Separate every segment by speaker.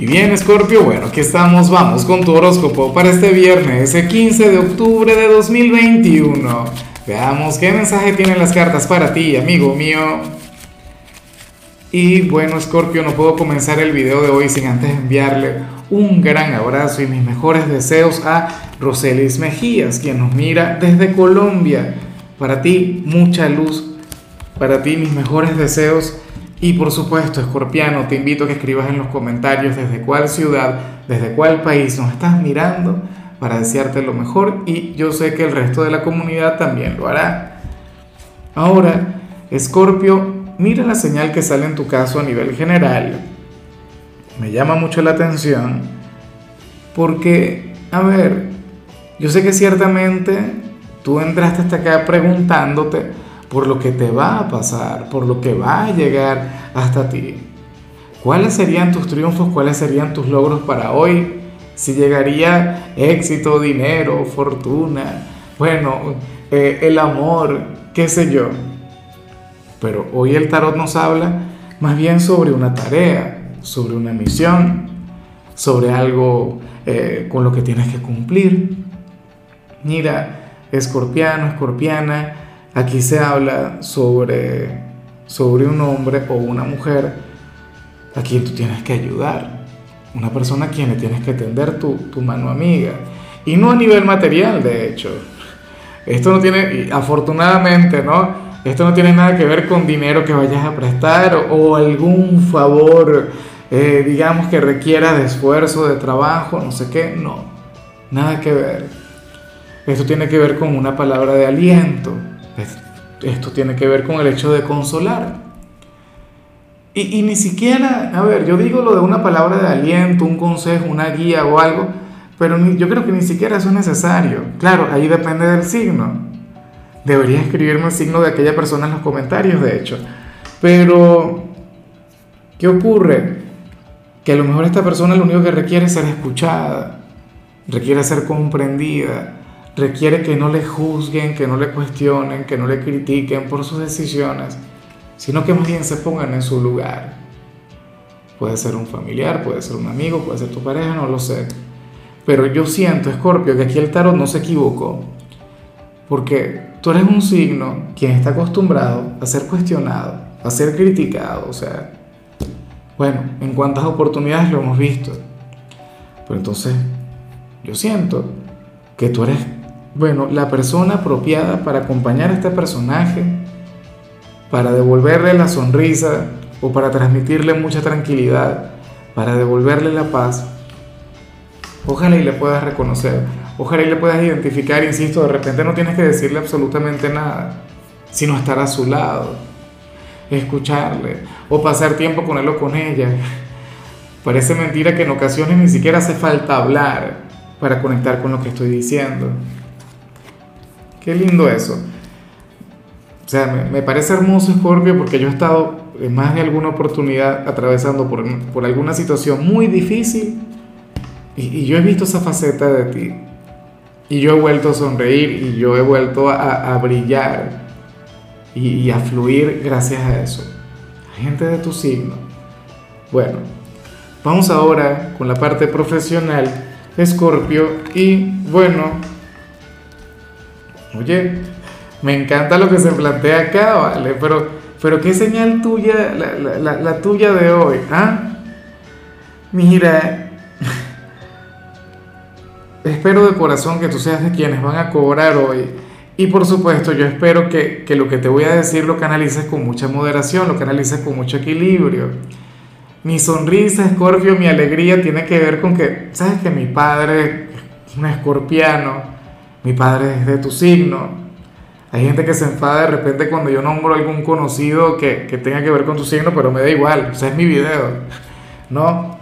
Speaker 1: Y bien, Scorpio, bueno, aquí estamos, vamos con tu horóscopo para este viernes, ese 15 de octubre de 2021. Veamos qué mensaje tienen las cartas para ti, amigo mío. Y bueno, Scorpio, no puedo comenzar el video de hoy sin antes enviarle un gran abrazo y mis mejores deseos a Roselis Mejías, quien nos mira desde Colombia. Para ti, mucha luz. Para ti, mis mejores deseos y por supuesto, Escorpiano, te invito a que escribas en los comentarios desde cuál ciudad, desde cuál país nos estás mirando para desearte lo mejor y yo sé que el resto de la comunidad también lo hará. Ahora, Escorpio, mira la señal que sale en tu caso a nivel general. Me llama mucho la atención porque, a ver, yo sé que ciertamente tú entraste hasta acá preguntándote, por lo que te va a pasar, por lo que va a llegar hasta ti. ¿Cuáles serían tus triunfos? ¿Cuáles serían tus logros para hoy? Si llegaría éxito, dinero, fortuna, bueno, eh, el amor, qué sé yo. Pero hoy el tarot nos habla más bien sobre una tarea, sobre una misión, sobre algo eh, con lo que tienes que cumplir. Mira, escorpiano, escorpiana, Aquí se habla sobre, sobre un hombre o una mujer a quien tú tienes que ayudar, una persona a quien le tienes que tender tu, tu mano amiga. Y no a nivel material, de hecho. Esto no tiene, afortunadamente, ¿no? Esto no tiene nada que ver con dinero que vayas a prestar o, algún favor, eh, digamos, que requiera de esfuerzo, de trabajo, no sé qué. No, nada que ver. Esto tiene que ver con una palabra de aliento, esto tiene que ver con el hecho de consolar. Y, ni siquiera, a ver, yo digo lo de una palabra de aliento, un consejo, una guía o algo, pero yo creo que ni siquiera eso es necesario. Claro, ahí depende del signo. Debería escribirme el signo de aquella persona en los comentarios, de hecho. Pero, ¿qué ocurre? Que a lo mejor esta persona lo único que requiere es ser escuchada, requiere ser comprendida, requiere que no le juzguen, que no le cuestionen, que no le critiquen por sus decisiones, sino que más bien se pongan en su lugar. Puede ser un familiar, puede ser un amigo, puede ser tu pareja, no lo sé. Pero yo siento, Escorpio, que aquí el tarot no se equivocó. Porque tú eres un signo quien está acostumbrado a ser cuestionado, a ser criticado. O sea, bueno, en cuántas oportunidades lo hemos visto. Pero entonces, yo siento que tú eres bueno, la persona apropiada para acompañar a este personaje, para devolverle la sonrisa o para transmitirle mucha tranquilidad, para devolverle la paz, ojalá y le puedas reconocer, ojalá y le puedas identificar, insisto, de repente no tienes que decirle absolutamente nada, sino estar a su lado, escucharle o pasar tiempo con él o con ella. Parece mentira que en ocasiones ni siquiera hace falta hablar para conectar con lo que estoy diciendo. Qué lindo eso. O sea, me, parece hermoso Scorpio porque yo he estado en más de alguna oportunidad atravesando por, por alguna situación muy difícil y, yo he visto esa faceta de ti. Y yo he vuelto a sonreír y yo he vuelto a, brillar y, y, a fluir gracias a eso. Gente de tu signo. Bueno, vamos ahora con la parte profesional, Scorpio. Y bueno, Oye, me encanta lo que se plantea acá, ¿vale? Pero, pero ¿qué señal tuya, la, tuya de hoy? ¿Ah? Mira, espero de corazón que tú seas de quienes van a cobrar hoy. Y por supuesto, yo espero que, que, lo que te voy a decir lo canalices con mucha moderación, lo canalices con mucho equilibrio. Mi sonrisa, Escorpio, mi alegría tiene que ver con que, ¿sabes que mi padre es un escorpiano? Mi padre es de tu signo. Hay gente que se enfada de repente cuando yo nombro algún conocido que, que tenga que ver con tu signo, pero me da igual, o sea, es mi video, ¿no?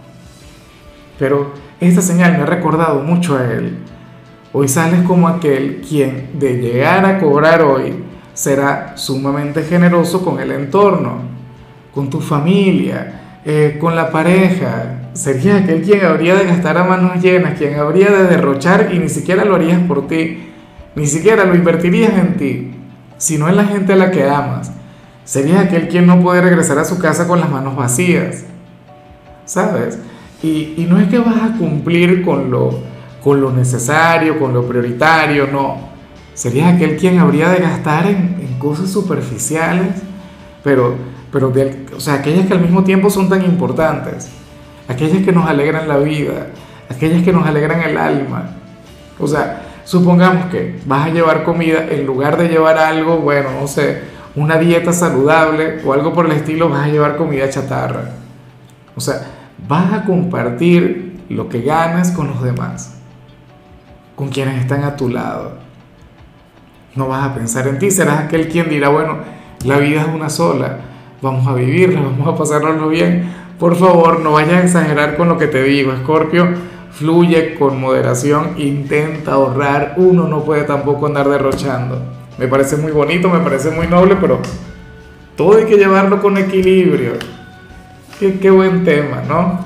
Speaker 1: Pero esta señal me ha recordado mucho a él. Hoy sales como aquel quien de llegar a cobrar hoy será sumamente generoso con el entorno, con tu familia, eh, con la pareja, sería aquel quien habría de gastar a manos llenas, quien habría de derrochar y ni siquiera lo harías por ti, ni siquiera lo invertirías en ti, sino en la gente a la que amas. Sería aquel quien no puede regresar a su casa con las manos vacías, ¿sabes? Y, no es que vas a cumplir con lo, con lo necesario, con lo prioritario, no. Serías aquel quien habría de gastar en, en cosas superficiales, pero, pero o sea, aquellas que al mismo tiempo son tan importantes, aquellas que nos alegran la vida, aquellas que nos alegran el alma. O sea, supongamos que vas a llevar comida, en lugar de llevar algo, bueno, no sé, una dieta saludable o algo por el estilo, vas a llevar comida chatarra. O sea, vas a compartir lo que ganas con los demás, con quienes están a tu lado. No vas a pensar en ti, serás aquel quien dirá, bueno, la vida es una sola, vamos a vivirla, vamos a pasárnoslo bien. Por favor, no vayas a exagerar con lo que te digo, Scorpio. Fluye con moderación, intenta ahorrar, uno no puede tampoco andar derrochando. Me parece muy bonito, me parece muy noble, pero todo hay que llevarlo con equilibrio. Qué, qué buen tema, ¿no?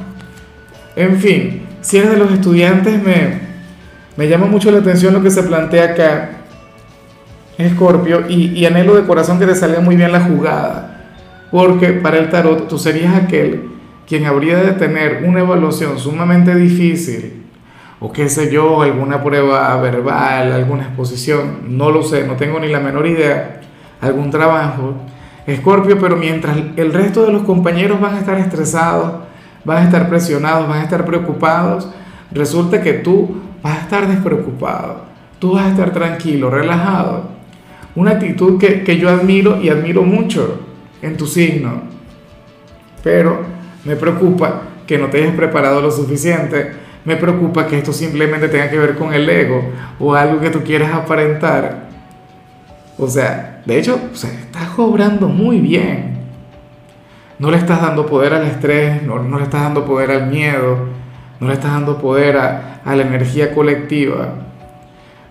Speaker 1: En fin, si eres de los estudiantes, me, me llama mucho la atención lo que se plantea acá, Escorpio, y, y anhelo de corazón que te salga muy bien la jugada, porque para el tarot tú serías aquel quien habría de tener una evaluación sumamente difícil, o qué sé yo, alguna prueba verbal, alguna exposición, no lo sé, no tengo ni la menor idea, algún trabajo, Escorpio, pero mientras el resto de los compañeros van a estar estresados, van a estar presionados, van a estar preocupados, resulta que tú vas a estar despreocupado, tú vas a estar tranquilo, relajado. Una actitud que, que yo admiro y admiro mucho en tu signo. Pero me preocupa que no te hayas preparado lo suficiente, me preocupa que esto simplemente tenga que ver con el ego o algo que tú quieras aparentar. O sea, de hecho, estás cobrando muy bien. No le estás dando poder al estrés, no, no le estás dando poder al miedo, no le estás dando poder a la energía colectiva.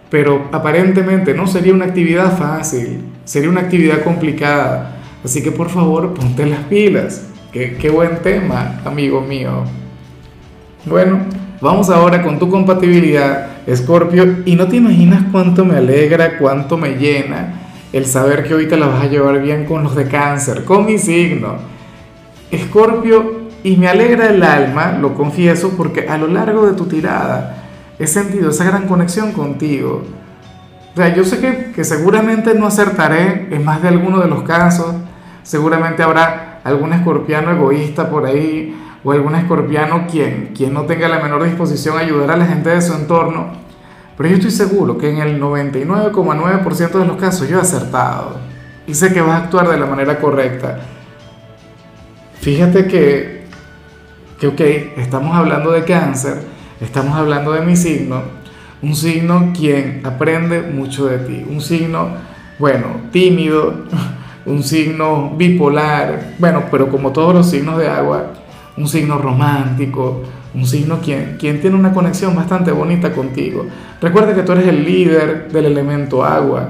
Speaker 1: Pero aparentemente no sería una actividad fácil, sería una actividad complicada. Así que por favor, ponte las pilas. Qué, buen tema, amigo mío. Bueno, vamos ahora con tu compatibilidad, Escorpio, y no te imaginas cuánto me alegra, cuánto me llena el saber que hoy te la vas a llevar bien con los de cáncer, con mi signo. Escorpio, y me alegra el alma, lo confieso, porque a lo largo de tu tirada he sentido esa gran conexión contigo. O sea, yo sé que, que seguramente no acertaré en más de alguno de los casos, seguramente habrá algún escorpiano egoísta por ahí, o algún escorpiano quien, quien no tenga la menor disposición a ayudar a la gente de su entorno, pero yo estoy seguro que en el 99,9% de los casos yo he acertado y sé que vas a actuar de la manera correcta. Fíjate que, que, ok, estamos hablando de cáncer, estamos hablando de mi signo, un signo quien aprende mucho de ti, un signo, bueno, tímido, un signo bipolar, bueno, pero como todos los signos de agua, un signo romántico, un signo quien, tiene una conexión bastante bonita contigo. Recuerda que tú eres el líder del elemento agua,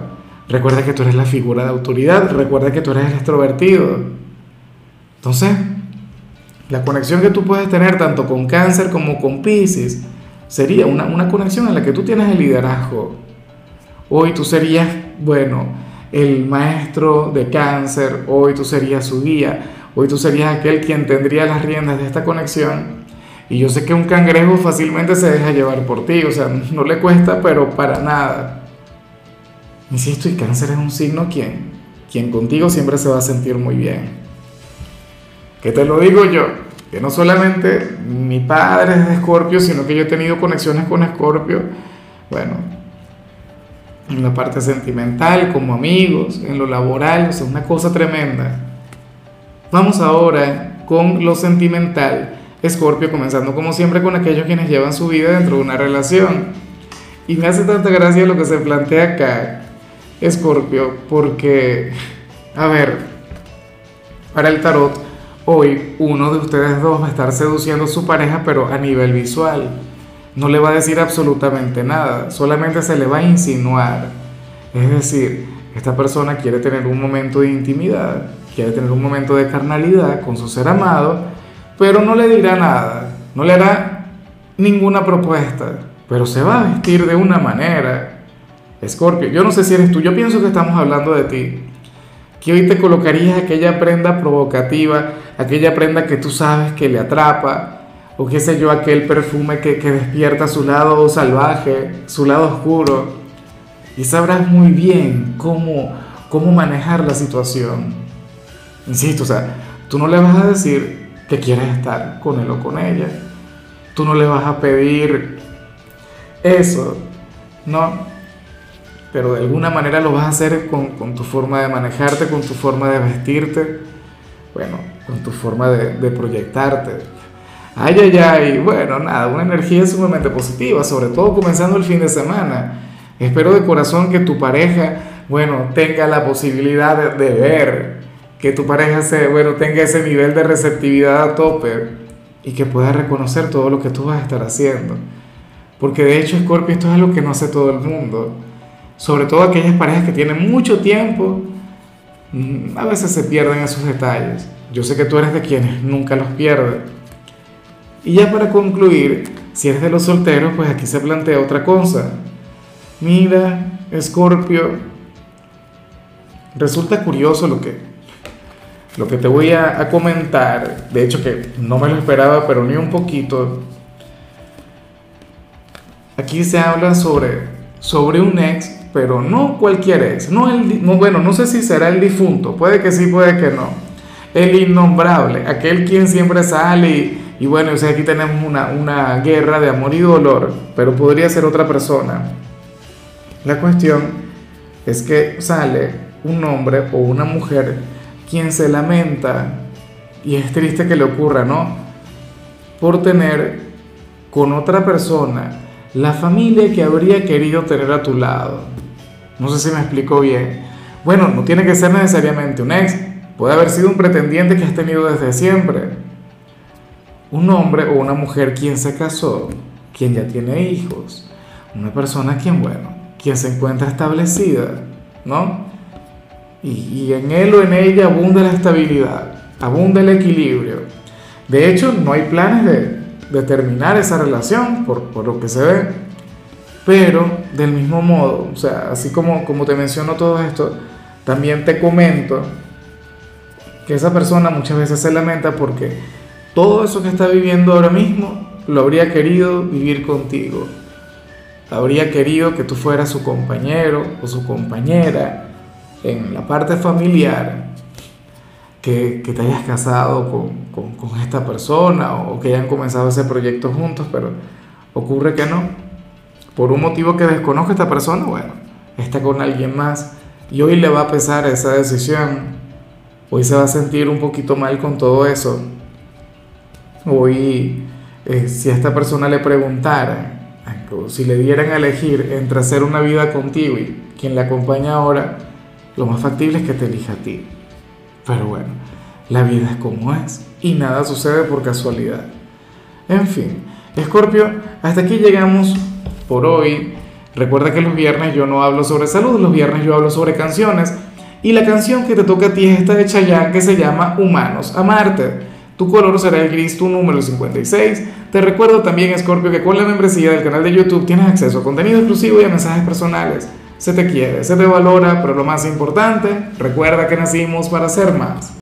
Speaker 1: recuerda que tú eres la figura de autoridad, recuerda que tú eres el extrovertido. Entonces, la conexión que tú puedes tener tanto con cáncer como con Pisces sería una, una conexión en la que tú tienes el liderazgo. Hoy tú serías, bueno, el maestro de cáncer, hoy tú serías su guía, hoy tú serías aquel quien tendría las riendas de esta conexión. Y yo sé que un cangrejo fácilmente se deja llevar por ti, o sea, no le cuesta, pero para nada. Insisto, y cáncer es un signo quien, quien contigo siempre se va a sentir muy bien. Que te lo digo yo, que no solamente mi padre es de Escorpio, sino que yo he tenido conexiones con Escorpio, bueno, en la parte sentimental, como amigos, en lo laboral, o una cosa tremenda. Vamos ahora con lo sentimental. Escorpio, comenzando como siempre con aquellos quienes llevan su vida dentro de una relación. Y me hace tanta gracia lo que se plantea acá, Escorpio, porque, a ver, para el tarot, hoy uno de ustedes dos va a estar seduciendo a su pareja, pero a nivel visual no le va a decir absolutamente nada, solamente se le va a insinuar. Es decir, esta persona quiere tener un momento de intimidad, quiere tener un momento de carnalidad con su ser amado, pero no le dirá nada, no le hará ninguna propuesta, pero se va a vestir de una manera. Escorpio, yo no sé si eres tú, yo pienso que estamos hablando de ti. Que hoy te colocarías aquella prenda provocativa, aquella prenda que tú sabes que le atrapa, o qué sé yo, aquel perfume que, que despierta su lado salvaje, su lado oscuro. Y sabrás muy bien cómo, cómo manejar la situación. Insisto, o sea, tú no le vas a decir que quieres estar con él o con ella. Tú no le vas a pedir eso, ¿no? Pero de alguna manera lo vas a hacer con, con tu forma de manejarte, con tu forma de vestirte, bueno, con tu forma de, de proyectarte. Ay, ay, ay, bueno, nada, una energía sumamente positiva, sobre todo comenzando el fin de semana. Espero de corazón que tu pareja, bueno, tenga la posibilidad de, de ver, que tu pareja se, bueno, tenga ese nivel de receptividad a tope y que pueda reconocer todo lo que tú vas a estar haciendo. Porque de hecho, Scorpio, esto es algo que no hace todo el mundo. Sobre todo aquellas parejas que tienen mucho tiempo, mm, a veces se pierden esos detalles. Yo sé que tú eres de quienes nunca los pierdes. Y ya para concluir, si eres de los solteros, pues aquí se plantea otra cosa. Mira, Escorpio, resulta curioso lo que, lo que te voy a, comentar. De hecho que no me lo esperaba, pero ni un poquito. Aquí se habla sobre, sobre un ex, pero no cualquier ex. No el, no, bueno, no sé si será el difunto, puede que sí, puede que no. El innombrable, aquel quien siempre sale y, y bueno, o sea, aquí tenemos una, una guerra de amor y dolor, pero podría ser otra persona. La cuestión es que sale un hombre o una mujer quien se lamenta, y es triste que le ocurra, ¿no? Por tener con otra persona la familia que habría querido tener a tu lado. No sé si me explico bien. Bueno, no tiene que ser necesariamente un ex, puede haber sido un pretendiente que has tenido desde siempre. Un hombre o una mujer quien se casó, quien ya tiene hijos, una persona quien, bueno, quien se encuentra establecida, ¿no? Y, en él o en ella abunda la estabilidad, abunda el equilibrio. De hecho, no hay planes de, de terminar esa relación, por, por, lo que se ve. Pero del mismo modo, o sea, así como, como te menciono todo esto, también te comento que esa persona muchas veces se lamenta porque todo eso que está viviendo ahora mismo lo habría querido vivir contigo. Habría querido que tú fueras su compañero o su compañera en la parte familiar, que, te hayas casado con, esta persona o que hayan comenzado ese proyecto juntos, pero ocurre que no. Por un motivo que desconozca esta persona, bueno, está con alguien más y hoy le va a pesar esa decisión. Hoy se va a sentir un poquito mal con todo eso. Hoy, eh, si a esta persona le preguntara, si le dieran a elegir entre hacer una vida contigo y quien la acompaña ahora, lo más factible es que te elija a ti. Pero bueno, la vida es como es y nada sucede por casualidad. En fin, Escorpio, hasta aquí llegamos por hoy. Recuerda que los viernes yo no hablo sobre salud, los viernes yo hablo sobre canciones. Y la canción que te toca a ti es esta de Chayanne que se llama Humanos Amarte. Tu color será el gris, tu número 56. Te recuerdo también, Scorpio, que con la membresía del canal de YouTube tienes acceso a contenido exclusivo y a mensajes personales. Se te quiere, se te valora, pero lo más importante, recuerda que nacimos para ser más.